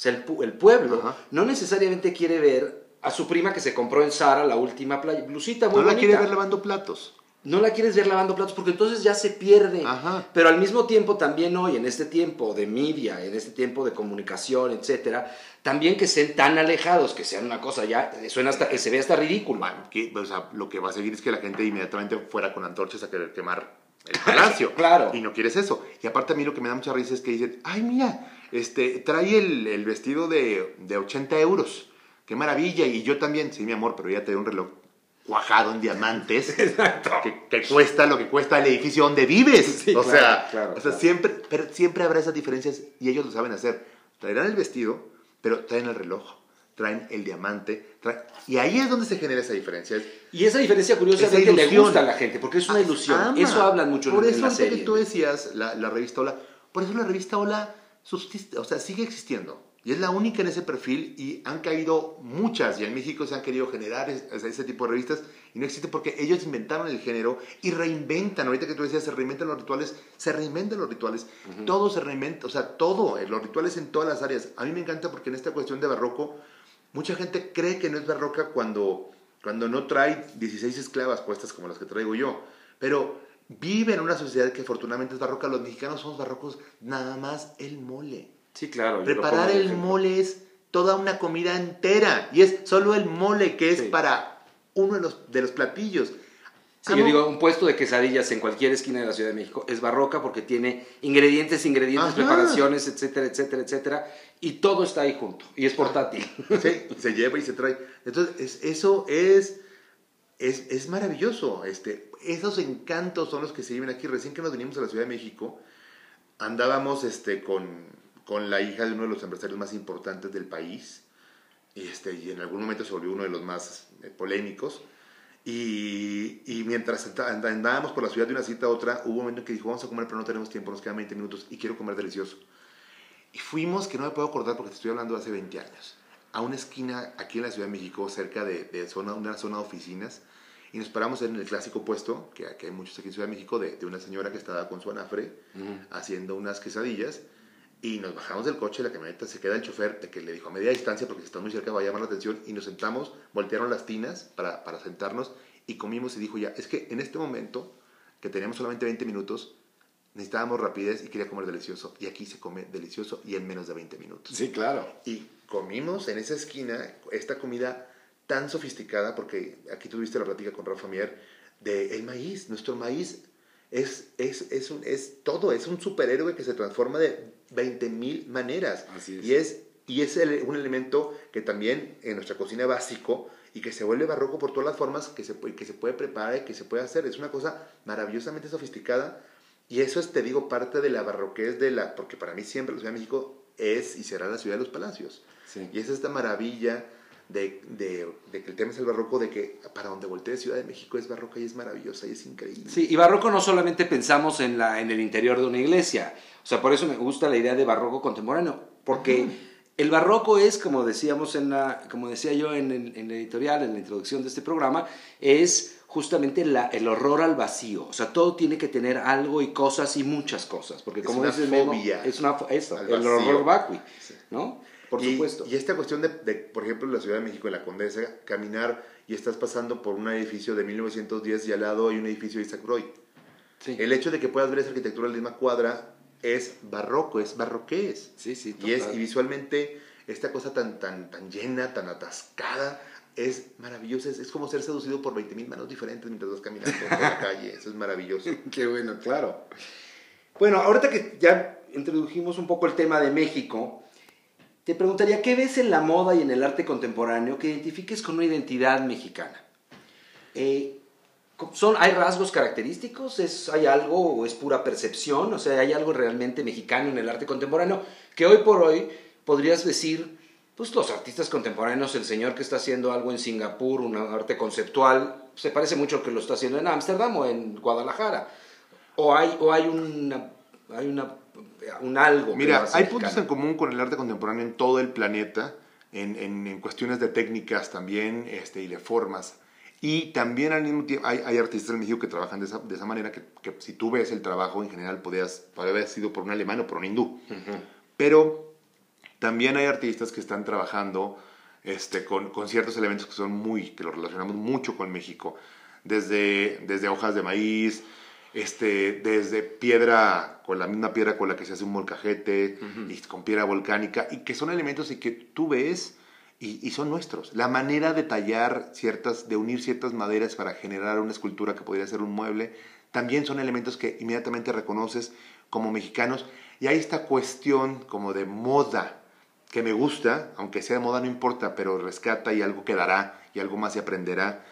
o sea, el, pueblo no necesariamente quiere ver a su prima que se compró en Sara la última playa, blusita muy No la quiere ver lavando platos no la quieres ver lavando platos porque entonces ya se pierde. Pero al mismo tiempo también hoy, en este tiempo de media, en este tiempo de comunicación, etcétera, también que estén tan alejados, que sean una cosa ya, suena hasta, se ve hasta ridículo. que, o sea, lo que va a seguir es que la gente inmediatamente fuera con antorchas a querer quemar el *laughs* palacio. claro. Y no quieres eso. Y aparte a mí lo que me da mucha risa es que dicen, ay, mira, este, trae el, el vestido de, de 80 euros. Qué maravilla. Y yo también, sí, mi amor, pero ya te doy un reloj cuajado en diamantes, *laughs* que, cuesta lo que cuesta el edificio donde vives. o, sea, o sea, siempre, pero siempre habrá esas diferencias y ellos lo saben hacer. Traerán el vestido, pero traen el reloj, traen el diamante, y ahí es donde se genera esa diferencia. Y esa diferencia curiosa es que le gusta a la gente, porque es una ilusión. Eso hablan mucho por en, eso la serie. que tú decías, la, la revista Hola, por eso la revista Hola o sea, sigue existiendo. Y es la única en ese perfil y han caído muchas y en México se han querido generar ese, tipo de revistas y no existe porque ellos inventaron el género y reinventan. Ahorita que tú decías, se reinventan los rituales, se reinventan los rituales. Todo se reinventa, o sea, todo, eh, los rituales en todas las áreas. A mí me encanta porque en esta cuestión de barroco, mucha gente cree que no es barroca cuando, cuando no trae 16 esclavas puestas como las que traigo yo. Pero vive en una sociedad que afortunadamente es barroca. Los mexicanos somos barrocos, nada más el mole. Sí, claro. Preparar el mole es toda una comida entera y es solo el mole que es para uno de los, de los platillos. Sí, yo digo, un puesto de quesadillas en cualquier esquina de la Ciudad de México es barroca porque tiene ingredientes, ingredientes, preparaciones, etcétera, etcétera, etcétera, y todo está ahí junto, y es portátil. Sí, se lleva y se trae. Entonces, eso es, es, es, maravilloso. Este, esos encantos son los que se viven aquí. Recién que nos vinimos a la Ciudad de México, andábamos este, con, con la hija de uno de los empresarios más importantes del país, y, este, y en algún momento se volvió uno de los más eh, polémicos. Y, y, mientras andábamos por la ciudad de una cita a otra, hubo un momento en que dijo, vamos a comer, pero no tenemos tiempo, nos quedan 20 minutos y quiero comer delicioso. Y fuimos, que no me puedo acordar porque te estoy hablando de hace 20 años, a una esquina aquí en la Ciudad de México, cerca de, de zona, una zona de oficinas, y nos paramos en el clásico puesto, que, hay muchos aquí en Ciudad de México, de, de una señora que estaba con su anafre haciendo unas quesadillas y nos bajamos del coche, la camioneta se queda el chofer, de que le dijo a media distancia, porque si está muy cerca va a llamar la atención, y nos sentamos, voltearon las tinas para, para sentarnos y comimos y dijo ya, es que en este momento, que teníamos solamente 20 minutos, necesitábamos rapidez y quería comer delicioso. Y aquí se come delicioso y en menos de 20 minutos. Sí, claro. Y comimos en esa esquina esta comida tan sofisticada, porque aquí tuviste la plática con Rafa Mier, de el maíz. Nuestro maíz es, es, es, un, es todo, es un superhéroe que se transforma de 20 mil maneras. Y es, y es un elemento que también en nuestra cocina básico y que se vuelve barroco por todas las formas que se, que se puede preparar y que se puede hacer. Es una cosa maravillosamente sofisticada y eso es, te digo, parte de la barroquez de la... Porque para mí siempre la Ciudad de México es y será la ciudad de los palacios. Y es esta maravilla de, de, de, que el tema es el barroco, de que para donde voltee Ciudad de México es barroca y es maravillosa y es increíble. Sí, y barroco no solamente pensamos en, la, en el interior de una iglesia, o sea, por eso me gusta la idea de barroco contemporáneo, porque el barroco es, como decíamos en la, como decía yo en el, en editorial, en la introducción de este programa, es justamente la, el horror al vacío. O sea, todo tiene que tener algo y cosas y muchas cosas. Porque como es una fobia. es una eso, el horror vacui, ¿no? Por y, supuesto. Y esta cuestión de, de, por ejemplo, la Ciudad de México, en la Condesa, caminar y estás pasando por un edificio de 1910 y al lado hay un edificio de Isaac Roy. Sí. El hecho de que puedas ver esa arquitectura en la misma cuadra es barroco, es barroqués. Sí, sí, Y, es, y visualmente esta cosa tan, tan, tan llena, tan atascada, es maravilloso. Es, es como ser seducido por 20.000 manos diferentes mientras vas caminando por la *laughs* calle. Eso es maravilloso. *laughs* Qué bueno, claro. Bueno, ahorita que ya introdujimos un poco el tema de México, te preguntaría, ¿qué ves en la moda y en el arte contemporáneo que identifiques con una identidad mexicana? Eh, son, ¿Hay rasgos característicos? ¿Es, ¿Hay algo o es pura percepción? O sea, ¿hay algo realmente mexicano en el arte contemporáneo que hoy por hoy podrías decir, pues los artistas contemporáneos, el señor que está haciendo algo en Singapur, un arte conceptual, se parece mucho al que lo está haciendo en Ámsterdam o en Guadalajara? ¿O hay, o hay, una, hay una, un algo? Mira, hay puntos en común con el arte contemporáneo en todo el planeta, en, en, en cuestiones de técnicas también este, y de formas. Y también al mismo tiempo hay, hay, artistas en México que trabajan de esa, de esa manera que, que, si tú ves el trabajo en general podrías, podría haber sido por un alemán o por un hindú. Uh -huh. Pero también hay artistas que están trabajando este, con, con, ciertos elementos que son muy, que los relacionamos mucho con México. Desde, desde hojas de maíz, este, desde piedra, con la misma piedra con la que se hace un molcajete, uh -huh. y con piedra volcánica, y que son elementos y que tú ves y, y, son nuestros. La manera de tallar ciertas, de unir ciertas maderas para generar una escultura que podría ser un mueble, también son elementos que inmediatamente reconoces como mexicanos. Y hay esta cuestión como de moda que me gusta, aunque sea de moda no importa, pero rescata y algo quedará y algo más se aprenderá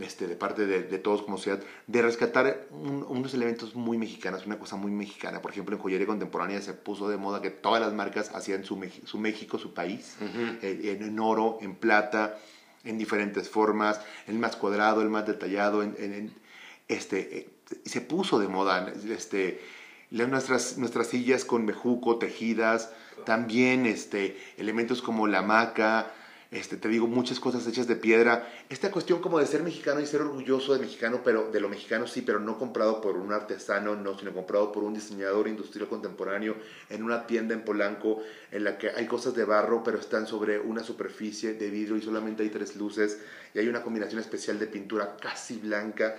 este, de parte de, de, todos como sociedad, de rescatar un, unos elementos muy mexicanos, una cosa muy mexicana. Por ejemplo, en joyería contemporánea se puso de moda que todas las marcas hacían su, su México, su país, uh -huh. en, en, oro, en plata, en diferentes formas, el más cuadrado, el más detallado, en, en este, eh, se puso de moda. Este, nuestras, nuestras sillas con bejuco, tejidas, también este, elementos como la hamaca, este, te digo, muchas cosas hechas de piedra. Esta cuestión como de ser mexicano y ser orgulloso de mexicano, pero de lo mexicano sí, pero no comprado por un artesano, no, sino comprado por un diseñador industrial contemporáneo en una tienda en Polanco en la que hay cosas de barro, pero están sobre una superficie de vidrio y solamente hay tres luces y hay una combinación especial de pintura casi blanca.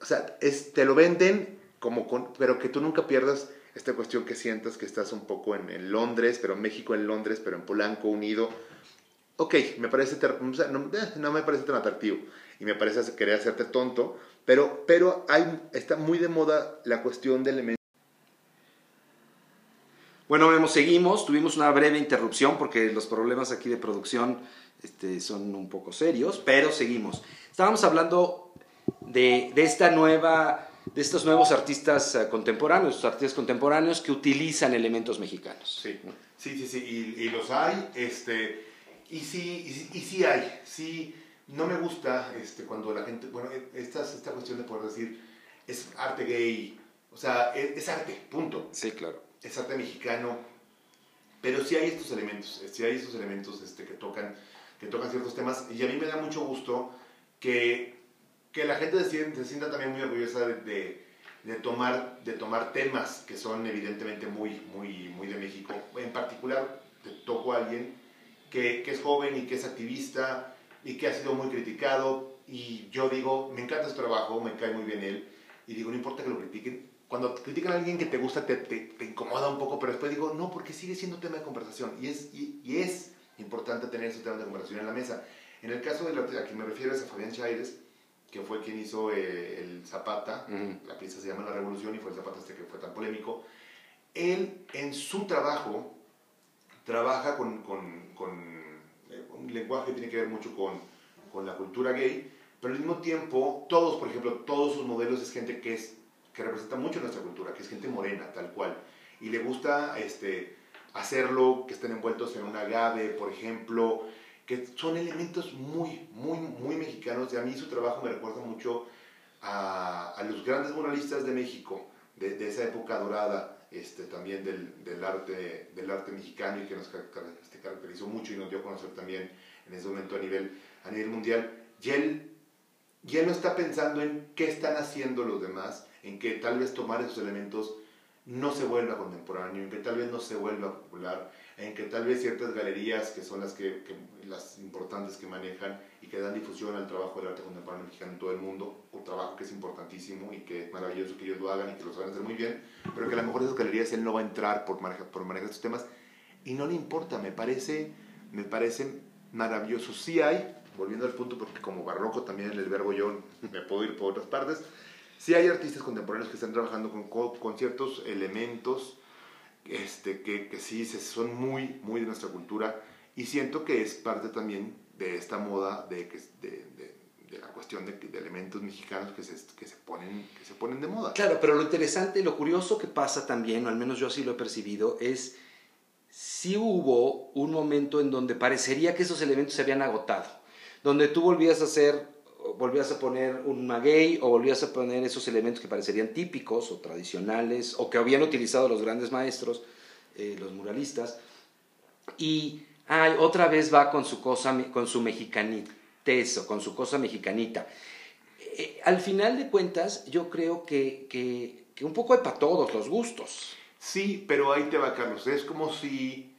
O sea, te lo venden como con, pero que tú nunca pierdas esta cuestión que sientas que estás un poco en, en Londres, pero en México en Londres, pero en Polanco unido ok, me parece, no, eh, no, me parece tan atractivo y me parece querer hacerte tonto, pero, pero hay, está muy de moda la cuestión de elementos. Bueno, vemos, seguimos, tuvimos una breve interrupción porque los problemas aquí de producción este, son un poco serios, pero seguimos. Estábamos hablando de, de esta nueva de estos nuevos artistas uh, contemporáneos, artistas contemporáneos que utilizan elementos mexicanos. Sí, sí, sí, sí. Y, y, los hay, este, y sí, y sí, y sí hay, sí, no me gusta este, cuando la gente, bueno, esta, esta cuestión de poder decir, es arte gay, o sea, es, es arte, punto. Sí, claro. Es arte mexicano, pero sí hay estos elementos, sí hay estos elementos este, que, tocan, que tocan ciertos temas, y a mí me da mucho gusto que, que la gente se, se sienta también muy orgullosa de, de, de, tomar, de tomar temas que son evidentemente muy, muy, muy de México. En particular, te toco a alguien que, que, es joven y que es activista y que ha sido muy criticado. Y yo digo, me encanta su trabajo, me cae muy bien él. Y digo, no importa que lo critiquen. Cuando critican a alguien que te gusta, te, te, te incomoda un poco, pero después digo, no, porque sigue siendo tema de conversación. Y es, y, y es importante tener esos temas de conversación en la mesa. En el caso de la, a quien me refiero es a Fabián Chaires, que fue quien hizo eh, el Zapata, uh -huh. la pieza se llama La Revolución y fue el Zapata este que fue tan polémico. Él, en su trabajo, trabaja con, con, con eh, un lenguaje que tiene que ver mucho con, con, la cultura gay, pero al mismo tiempo, todos, por ejemplo, todos sus modelos es gente que, es, que representa mucho nuestra cultura, que es gente morena, tal cual, y le gusta este, hacerlo, que estén envueltos en un agave, por ejemplo, que son elementos muy, muy, muy mexicanos, y a mí su trabajo me recuerda mucho a, a los grandes muralistas de México, de, de esa época dorada, este, también del, del, arte, del arte mexicano y que nos este, caracterizó mucho y nos dio a conocer también en ese momento a nivel, a nivel mundial. Y él, y él no está pensando en qué están haciendo los demás, en que tal vez tomar esos elementos no se vuelva contemporáneo, en que tal vez no se vuelva popular, en que tal vez ciertas galerías que son las, que, las importantes que manejan y que dan difusión al trabajo del arte contemporáneo mexicano en todo el mundo, un trabajo que es importantísimo y que es maravilloso que ellos lo hagan y que lo saben hacer muy bien, pero que a lo mejor esas galerías él no va a entrar por manejar, por manejar estos temas y no le importa, me parece, me parece maravilloso. Sí hay volviendo al punto, porque como barroco también el verbo yo me puedo ir por otras partes, sí hay artistas contemporáneos que están trabajando con, con ciertos elementos este, que, que sí son muy, muy de nuestra cultura y siento que es parte también de esta moda de, de, de, de la cuestión de, elementos mexicanos que se, que, se ponen, que se ponen de moda. Claro, pero lo interesante, lo curioso que pasa también, o al menos yo así lo he percibido, es si hubo un momento en donde parecería que esos elementos se habían agotado, donde tú volvías a hacer, volvías a poner un maguey o volvías a poner esos elementos que parecerían típicos o tradicionales o que habían utilizado los grandes maestros, eh, los muralistas, y ay, otra vez va con su cosa, con su mexicanitez o con su cosa mexicanita. Eh, al final de cuentas, yo creo que, que, que un poco hay para todos los gustos. Sí, pero ahí te va, Carlos. Es como si...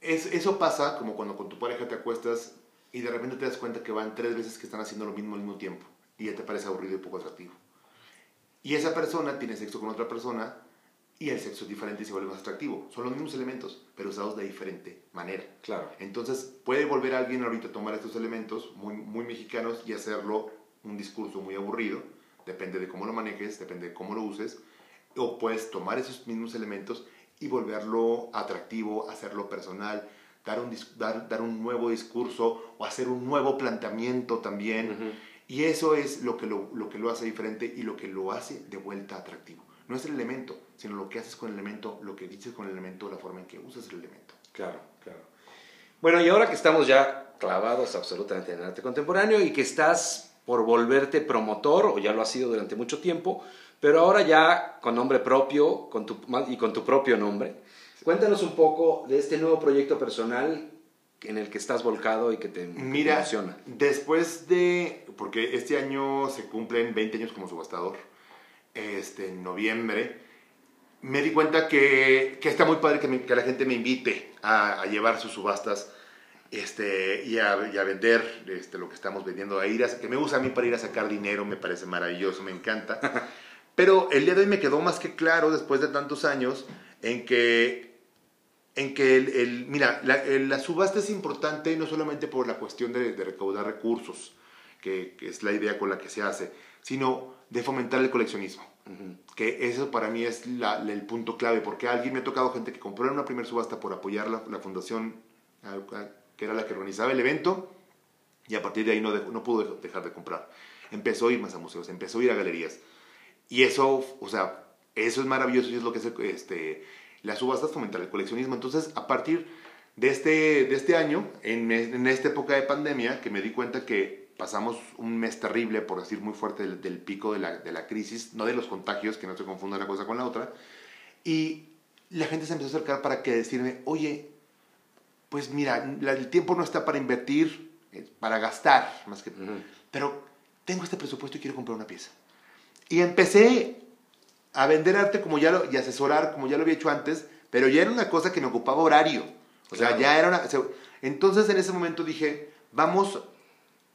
Es, eso pasa como cuando con tu pareja te acuestas y de repente te das cuenta que van tres veces que están haciendo lo mismo al mismo tiempo y ya te parece aburrido y poco atractivo. Y esa persona tiene sexo con otra persona y el sexo es diferente y se vuelve más atractivo. Son los mismos elementos, pero usados de diferente manera. Claro. Entonces, puede volver alguien ahorita a tomar estos elementos muy, muy mexicanos y hacerlo un discurso muy aburrido. Depende de cómo lo manejes, depende de cómo lo uses o puedes tomar esos mismos elementos y volverlo atractivo, hacerlo personal, dar un, dar, dar un nuevo discurso o hacer un nuevo planteamiento también. Y eso es lo que lo, lo que lo hace diferente y lo que lo hace de vuelta atractivo. No es el elemento, sino lo que haces con el elemento, lo que dices con el elemento, la forma en que usas el elemento. Claro, claro. Bueno, y ahora que estamos ya clavados absolutamente en el arte contemporáneo y que estás por volverte promotor, o ya lo has sido durante mucho tiempo, pero ahora ya con nombre propio con tu, y con tu propio nombre. Cuéntanos un poco de este nuevo proyecto personal en el que estás volcado y que te, Mira, emociona. Después de, porque este año se cumplen 20 años como subastador, este, en noviembre, me di cuenta que, que está muy padre que, que, la gente me invite a, a llevar sus subastas este, y, a, y a vender este, lo que estamos vendiendo, a ir a, que me usa a mí para ir a sacar dinero, me parece maravilloso, me encanta. *laughs* Pero el día de hoy me quedó más que claro, después de tantos años, en que, en que el, mira, la, subasta es importante no solamente por la cuestión de, recaudar recursos, que, es la idea con la que se hace, sino de fomentar el coleccionismo. Que eso para mí es el punto clave, porque alguien me ha tocado gente que compró en una primera subasta por apoyar la, la fundación, que era la que organizaba el evento, y a partir de ahí no, no pudo dejar de comprar. Empezó a ir más a museos, empezó a ir a galerías y eso, o sea, eso es maravilloso y es lo que hace este, las subastas fomentar el coleccionismo. Entonces, a partir de este, de este año, en, en esta época de pandemia, que me di cuenta que pasamos un mes terrible, por decir muy fuerte, del, pico de la, de la, crisis, no de los contagios, que no se confunda una cosa con la otra, y la gente se empezó a acercar para que decirme, oye, pues mira, el tiempo no está para invertir, para gastar, más que... Pero tengo este presupuesto y quiero comprar una pieza. Y empecé a vender arte como ya lo, y asesorar como ya lo había hecho antes, pero ya era una cosa que me ocupaba horario. O sea, ya era una... entonces en ese momento dije, vamos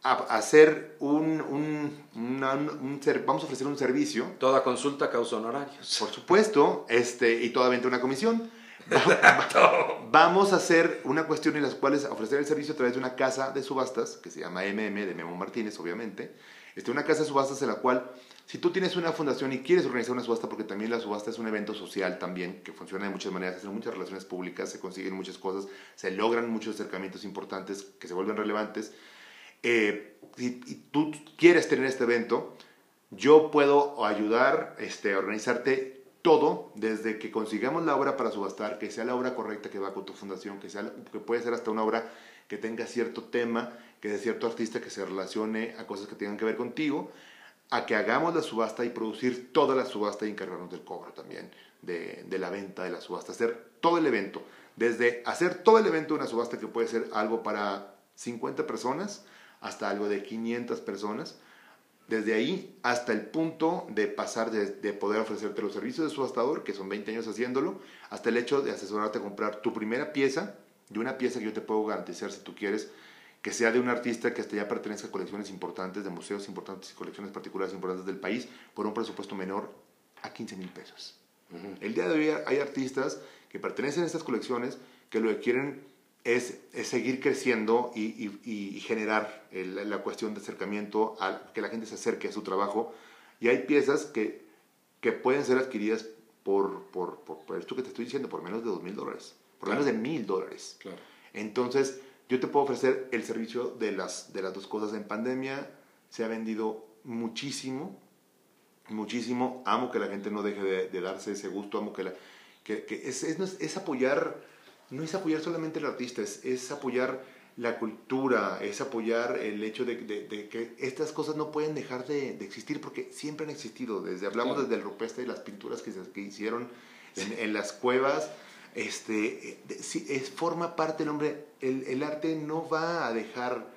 a hacer un, un, un, vamos a ofrecer un servicio. Toda consulta causa honorarios. Por supuesto, este, y toda venta una comisión. *laughs* Vamos a hacer una cuestión en las cuales ofrecer el servicio a través de una casa de subastas, que se llama MM, de Memo Martínez, obviamente. Este, una casa de subastas en la cual si tú tienes una fundación y quieres organizar una subasta, porque también la subasta es un evento social también, que funciona de muchas maneras, hacen muchas relaciones públicas, se consiguen muchas cosas, se logran muchos acercamientos importantes que se vuelven relevantes. Eh, y, tú quieres tener este evento, yo puedo ayudar este, a organizarte todo, desde que consigamos la obra para subastar, que sea la obra correcta que va con tu fundación, que, sea, que puede ser hasta una obra que tenga cierto tema, que de cierto artista que se relacione a cosas que tengan que ver contigo, a que hagamos la subasta y producir toda la subasta y encargarnos del cobro también, de, la venta de la subasta, hacer todo el evento, desde hacer todo el evento de una subasta que puede ser algo para 50 personas hasta algo de 500 personas, desde ahí hasta el punto de pasar de, de, poder ofrecerte los servicios de subastador, que son 20 años haciéndolo, hasta el hecho de asesorarte a comprar tu primera pieza, de una pieza que yo te puedo garantizar si tú quieres que sea de un artista que hasta ya pertenezca a colecciones importantes, de museos importantes y colecciones particulares importantes del país, por un presupuesto menor a 15 mil pesos. El día de hoy hay artistas que pertenecen a estas colecciones que lo que quieren es, es seguir creciendo y, y- y generar el- la cuestión de acercamiento, a que la gente se acerque a su trabajo. Y hay piezas que, que pueden ser adquiridas por, por, por, por esto que te estoy diciendo, por menos de dos mil dólares, por Claro. menos de mil dólares. Claro. Entonces, yo te puedo ofrecer el servicio de las, de las dos cosas. En pandemia se ha vendido muchísimo, muchísimo. Amo que la gente no deje de, de darse ese gusto, amo que la... Que, que es, es, no es- es apoyar, no es apoyar solamente al artista, es, es apoyar la cultura, es apoyar el hecho de, de- de que estas cosas no pueden dejar de, existir porque siempre han existido. Desde, hablamos desde el rupestre y las pinturas que, se- que hicieron en, en las cuevas, este, sí, es, forma parte del hombre. El, el arte no va a dejar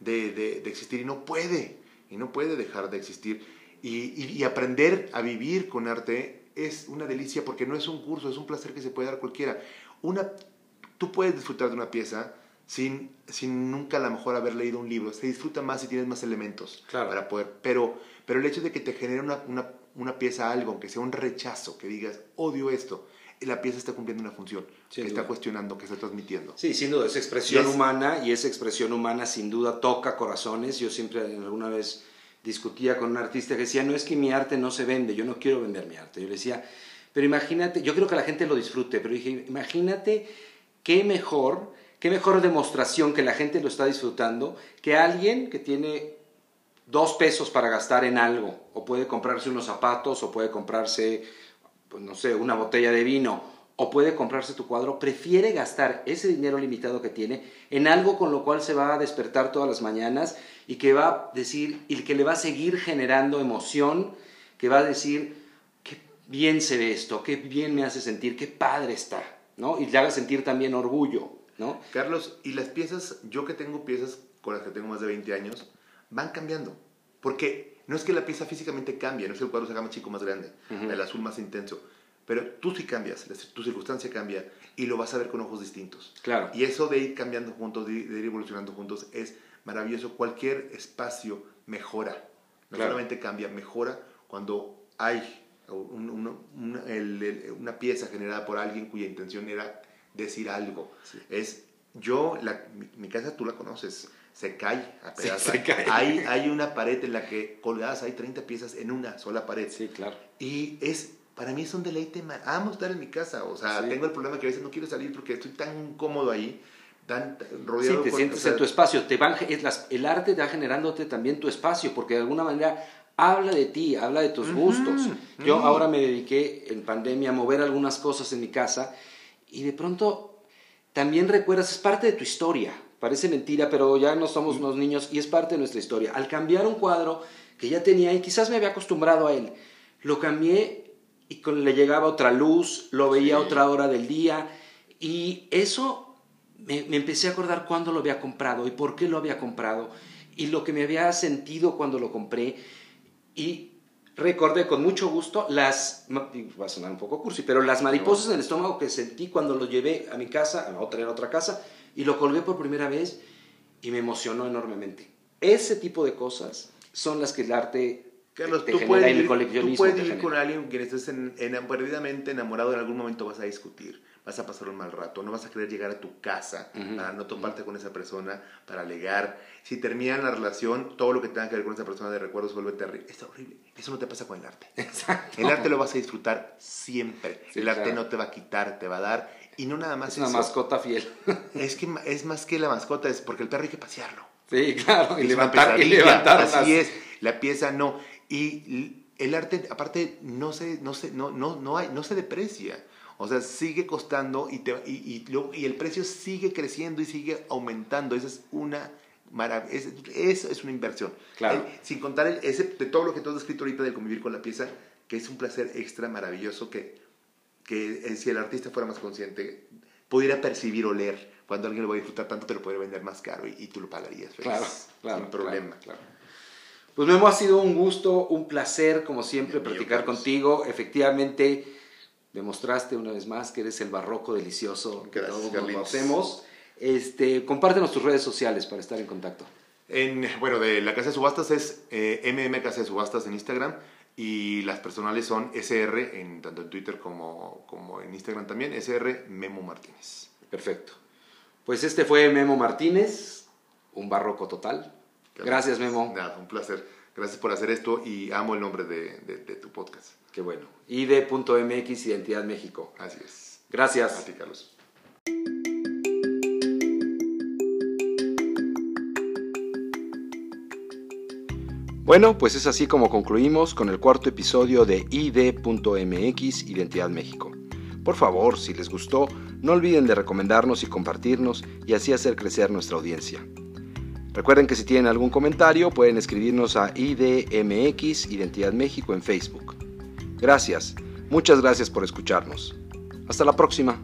de, de- de existir y no puede, y no puede dejar de existir. Y, y- y aprender a vivir con arte es una delicia porque no es un curso, es un placer que se puede dar cualquiera. Una, tú puedes disfrutar de una pieza sin, sin nunca a lo mejor haber leído un libro. Se disfruta más si tienes más elementos Claro. para poder. Pero, pero el hecho de que te genere una, una, una pieza algo, aunque sea un rechazo, que digas, odio esto, la pieza está cumpliendo una función, Sin que duda. está cuestionando, que está transmitiendo. Sí, sin duda, es expresión Y es- humana y esa expresión humana sin duda toca corazones. Yo siempre alguna vez discutía con un artista que decía, no es que mi arte no se vende, yo no quiero vender mi arte. Yo le decía, pero imagínate, yo creo que la gente lo disfrute, pero dije, imagínate qué mejor, qué mejor demostración que la gente lo está disfrutando que alguien que tiene dos pesos para gastar en algo, o puede comprarse unos zapatos, o puede comprarse, pues no sé, una botella de vino, o puede comprarse tu cuadro, prefiere gastar ese dinero limitado que tiene en algo con lo cual se va a despertar todas las mañanas y que va a decir, y que le va a seguir generando emoción, que va a decir, qué bien se ve esto, qué bien me hace sentir, qué padre está, ¿no? Y le haga sentir también orgullo, ¿no? Carlos, y las piezas, yo que tengo piezas con las que tengo más de 20 años, van cambiando. Porque no es que la pieza físicamente cambie, no es que el cuadro se haga más chico, más grande, el azul más intenso. Pero tú sí cambias, tu circunstancia cambia y lo vas a ver con ojos distintos. Claro. Y eso de ir cambiando juntos, de, ir evolucionando juntos, es maravilloso. Cualquier espacio mejora. No Claro. solamente cambia, mejora cuando hay un- un- una, el- el- una pieza generada por alguien cuya intención era decir algo. Sí. Es yo, la- mi, mi casa tú la conoces, se cae a Sí, pedazos. se cae. Hay, hay una pared en la que colgadas hay 30 piezas en una sola pared. Sí, claro. Y es, para mí es un deleite, amo estar en mi casa. O sea, Sí. tengo el problema que a veces no quiero salir porque estoy tan cómodo ahí, tan tan Sí, rodeado te por- sientes o sea, en tu espacio. Te van, es las- el arte va generándote también tu espacio, porque de alguna manera habla de ti, habla de tus Ujú, gustos. Yo ujú. ahora me dediqué en pandemia a mover algunas cosas en mi casa y de pronto también recuerdas, es parte de tu historia. Parece mentira, pero ya no somos unos niños y es parte de nuestra historia. Al cambiar un cuadro que ya tenía y quizás me había acostumbrado a él, lo cambié y con, le llegaba otra luz, lo veía a Sí. otra hora del día y eso me, me empecé a acordar cuándo lo había comprado y por qué lo había comprado y lo que me había sentido cuando lo compré y recordé con mucho gusto las, va a sonar un poco cursi, pero las mariposas en el estómago que sentí cuando lo llevé a mi casa, a otra, en otra casa, y lo colgué por primera vez y me emocionó enormemente. Ese tipo de cosas son las que el arte Carlos, te tú genera puedes, vivir, tú puedes te vivir con alguien que estés en, en- perdidamente enamorado, en algún momento vas a discutir, vas a pasar un mal rato, no vas a querer llegar a tu casa para no toparte con esa persona, para alegar. Si terminan la relación, todo lo que tenga que ver con esa persona de recuerdos vuelve terrible. Es horrible. Eso no te pasa con el arte. *laughs* Exacto. El arte lo vas a disfrutar siempre. Sí, el arte claro. no te va a quitar, te va a dar. Y no nada más Es una eso. mascota fiel. *laughs* Es que es más que la mascota, es porque el perro hay que pasearlo. sí, claro. Y Es levantar, y pesadilla, levantar Así es, la pieza no. Y el arte, aparte, no se, no se, no, no, no, hay, no se deprecia. O sea, sigue costando y, te, y, y, luego- y el precio sigue creciendo y sigue aumentando. Esa es una maravilla. Es, eso es una inversión. Claro. Eh, sin contar el- ese, de todo lo que tú has escrito ahorita del convivir con la pieza, que es un placer extra maravilloso que, que si el artista fuera más consciente, pudiera percibir o leer cuando alguien lo va a disfrutar tanto, te lo podría vender más caro y, y tú lo pagarías. feliz, Claro, claro. Sin problema. claro, claro. Pues Memo, ha sido un gusto, un placer, como siempre, platicar Carlos. contigo. Efectivamente, demostraste una vez más que eres el barroco delicioso que todos conocemos. Este, compártenos tus redes sociales para estar en contacto. En, bueno, de la casa de subastas es eh, MM Casa de Subastas en Instagram y las personales son SR, en, tanto en Twitter como, como en Instagram también, SR Memo Martínez. Perfecto. Pues este fue Memo Martínez, un barroco total. Gracias, Memo. Nada, un placer. Gracias por hacer esto y amo el nombre de, de tu podcast. Qué bueno. ID.mx Identidad México. Así es. Gracias. A ti, Carlos. Bueno, pues es así como concluimos con el cuarto episodio de ID.mx Identidad México. Por favor, si les gustó, no olviden de recomendarnos y compartirnos y así hacer crecer nuestra audiencia. Recuerden que si tienen algún comentario pueden escribirnos a IDMX Identidad México en Facebook. Gracias, muchas gracias por escucharnos. Hasta la próxima.